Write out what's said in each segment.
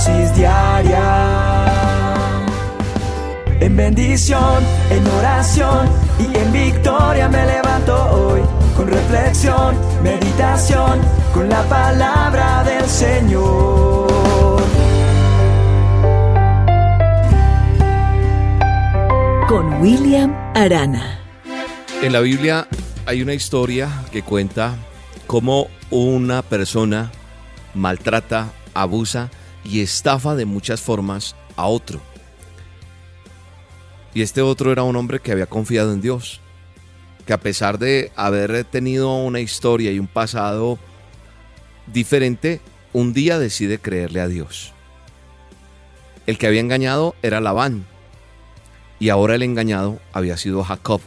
dosis diaria. En bendición, en oración y en victoria me levanto hoy. Con reflexión, meditación, con la palabra del Señor. Con William Arana. En la Biblia hay una historia que cuenta cómo una persona maltrata, abusa y estafa de muchas formas a otro. Y este otro era un hombre que había confiado en Dios, que a pesar de haber tenido una historia y un pasado diferente, un día decide creerle a Dios. El que había engañado era Labán, y ahora el engañado había sido Jacob.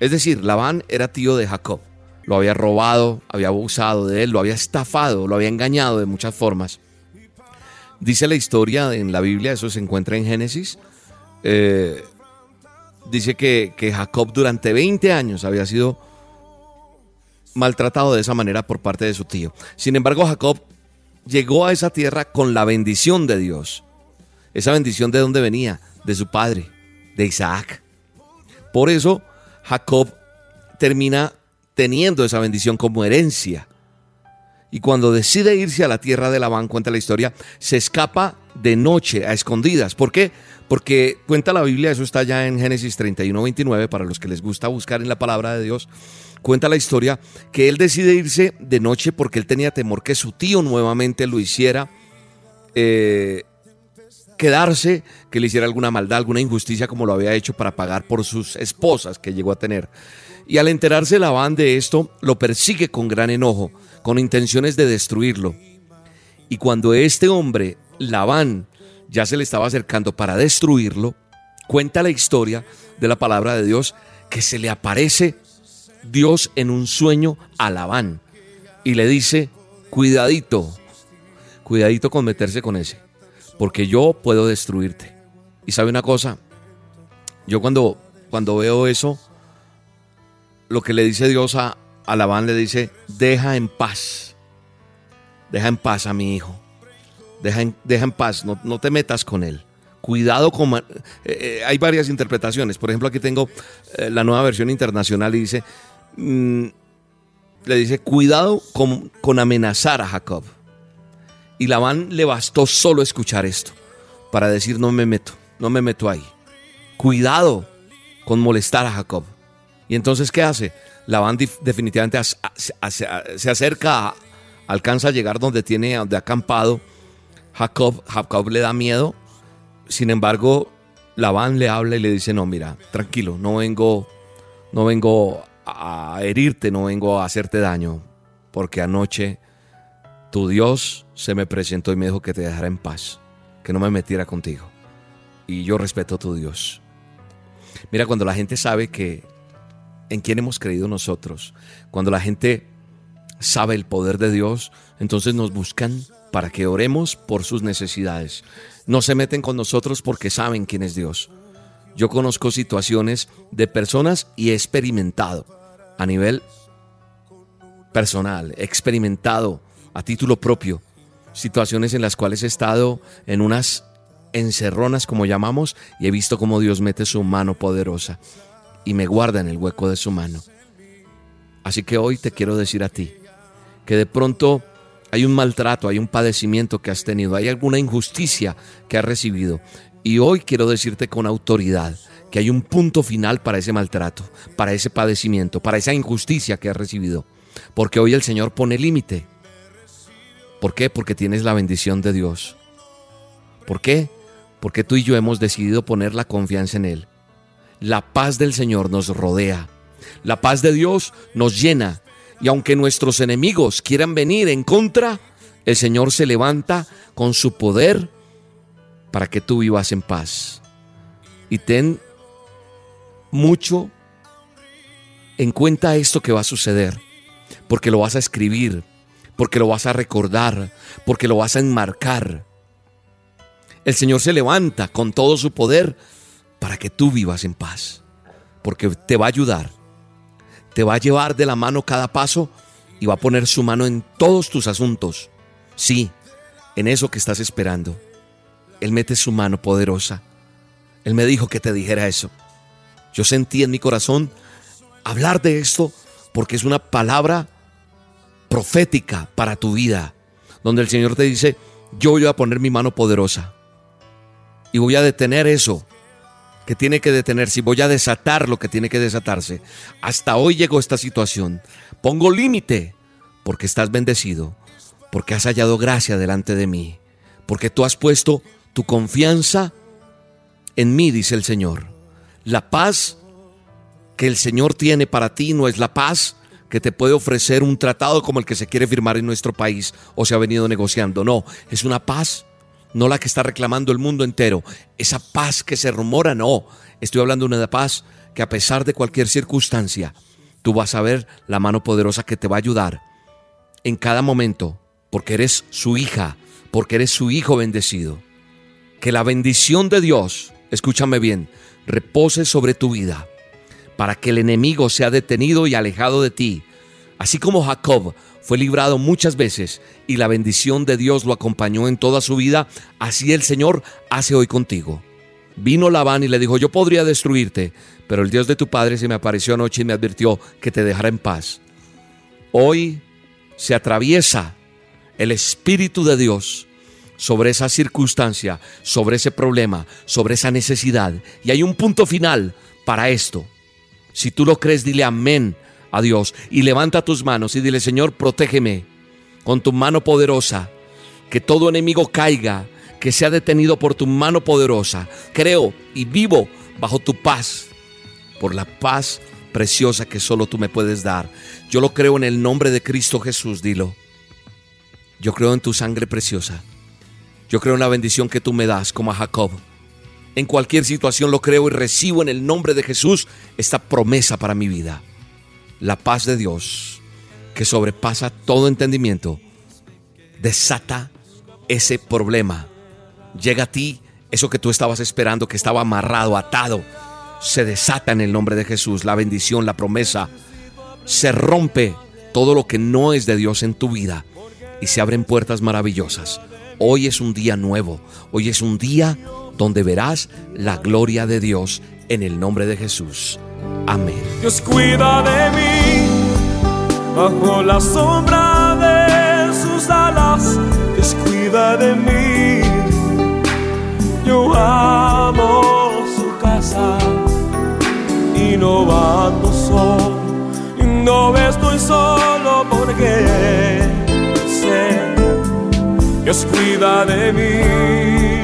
Es decir, Labán era tío de Jacob. Lo había robado, había abusado de él, lo había estafado, lo había engañado de muchas formas. Dice la historia en la Biblia, eso se encuentra en Génesis. Eh, dice que, que Jacob durante 20 años había sido maltratado de esa manera por parte de su tío. Sin embargo, Jacob llegó a esa tierra con la bendición de Dios. Esa bendición de dónde venía? De su padre, de Isaac. Por eso Jacob termina teniendo esa bendición como herencia. Y cuando decide irse a la tierra de Labán, cuenta la historia, se escapa de noche a escondidas. ¿Por qué? Porque cuenta la Biblia, eso está ya en Génesis 31, 29, para los que les gusta buscar en la palabra de Dios, cuenta la historia que él decide irse de noche porque él tenía temor que su tío nuevamente lo hiciera eh, quedarse, que le hiciera alguna maldad, alguna injusticia como lo había hecho para pagar por sus esposas que llegó a tener. Y al enterarse Labán de esto, lo persigue con gran enojo, con intenciones de destruirlo. Y cuando este hombre, Labán, ya se le estaba acercando para destruirlo, cuenta la historia de la palabra de Dios que se le aparece Dios en un sueño a Labán y le dice, cuidadito, cuidadito con meterse con ese, porque yo puedo destruirte. Y sabe una cosa, yo cuando, cuando veo eso, lo que le dice Dios a, a Labán le dice, deja en paz, deja en paz a mi hijo, deja en, deja en paz, no, no te metas con él. Cuidado con... Eh, eh, hay varias interpretaciones. Por ejemplo, aquí tengo eh, la nueva versión internacional y dice, mm, le dice, cuidado con, con amenazar a Jacob. Y Labán le bastó solo escuchar esto para decir, no me meto, no me meto ahí. Cuidado con molestar a Jacob. Y entonces, ¿qué hace? Labán definitivamente se acerca, alcanza a llegar donde tiene, donde ha acampado. Jacob, Jacob le da miedo. Sin embargo, Labán le habla y le dice, no, mira, tranquilo, no vengo, no vengo a herirte, no vengo a hacerte daño, porque anoche tu Dios se me presentó y me dijo que te dejara en paz, que no me metiera contigo. Y yo respeto a tu Dios. Mira, cuando la gente sabe que en quién hemos creído nosotros. Cuando la gente sabe el poder de Dios, entonces nos buscan para que oremos por sus necesidades. No se meten con nosotros porque saben quién es Dios. Yo conozco situaciones de personas y he experimentado a nivel personal, he experimentado a título propio situaciones en las cuales he estado en unas encerronas como llamamos y he visto cómo Dios mete su mano poderosa y me guarda en el hueco de su mano. Así que hoy te quiero decir a ti que de pronto hay un maltrato, hay un padecimiento que has tenido, hay alguna injusticia que has recibido. Y hoy quiero decirte con autoridad que hay un punto final para ese maltrato, para ese padecimiento, para esa injusticia que has recibido. Porque hoy el Señor pone límite. ¿Por qué? Porque tienes la bendición de Dios. ¿Por qué? Porque tú y yo hemos decidido poner la confianza en Él. La paz del Señor nos rodea. La paz de Dios nos llena. Y aunque nuestros enemigos quieran venir en contra, el Señor se levanta con su poder para que tú vivas en paz. Y ten mucho en cuenta esto que va a suceder, porque lo vas a escribir, porque lo vas a recordar, porque lo vas a enmarcar. El Señor se levanta con todo su poder para que tú vivas en paz. Porque te va a ayudar, te va a llevar de la mano cada paso y va a poner su mano en todos tus asuntos. Sí, en eso que estás esperando. Él mete su mano poderosa. Él me dijo que te dijera eso. Yo sentí en mi corazón hablar de esto porque es una palabra profética para tu vida, donde el Señor te dice, yo voy a poner mi mano poderosa y voy a detener eso que tiene que detenerse y voy a desatar lo que tiene que desatarse. Hasta hoy llegó esta situación. Pongo límite porque estás bendecido, porque has hallado gracia delante de mí, porque tú has puesto tu confianza en mí, dice el Señor. La paz que el Señor tiene para ti no es la paz que te puede ofrecer un tratado como el que se quiere firmar en nuestro país o se ha venido negociando. No, es una paz, no la que está reclamando el mundo entero. Esa paz que se rumora, no. Estoy hablando de una paz que a pesar de cualquier circunstancia, tú vas a ver la mano poderosa que te va a ayudar en cada momento, porque eres su hija, porque eres su hijo bendecido. Que la bendición de Dios, escúchame bien, repose sobre tu vida para que el enemigo sea detenido y alejado de ti. Así como Jacob fue librado muchas veces y la bendición de Dios lo acompañó en toda su vida, así el Señor hace hoy contigo. Vino Labán y le dijo, yo podría destruirte, pero el Dios de tu padre se me apareció anoche y me advirtió que te dejara en paz. Hoy se atraviesa el Espíritu de Dios sobre esa circunstancia, sobre ese problema, sobre esa necesidad. Y hay un punto final para esto. Si tú lo crees, dile amén a Dios y levanta tus manos y dile, Señor, protégeme con tu mano poderosa, que todo enemigo caiga, que sea detenido por tu mano poderosa. Creo y vivo bajo tu paz, por la paz preciosa que solo tú me puedes dar. Yo lo creo en el nombre de Cristo Jesús, dilo. Yo creo en tu sangre preciosa. Yo creo en la bendición que tú me das como a Jacob. En cualquier situación lo creo y recibo en el nombre de Jesús esta promesa para mi vida. La paz de Dios, que sobrepasa todo entendimiento, desata ese problema. Llega a ti eso que tú estabas esperando, que estaba amarrado, atado. Se desata en el nombre de Jesús la bendición, la promesa. Se rompe todo lo que no es de Dios en tu vida y se abren puertas maravillosas. Hoy es un día nuevo, hoy es un día donde verás la gloria de Dios en el nombre de Jesús. Amén. Dios cuida de mí bajo la sombra de sus alas. Dios cuida de mí. Yo amo su casa y no ando solo. No estoy solo porque sé Dios cuida de mí.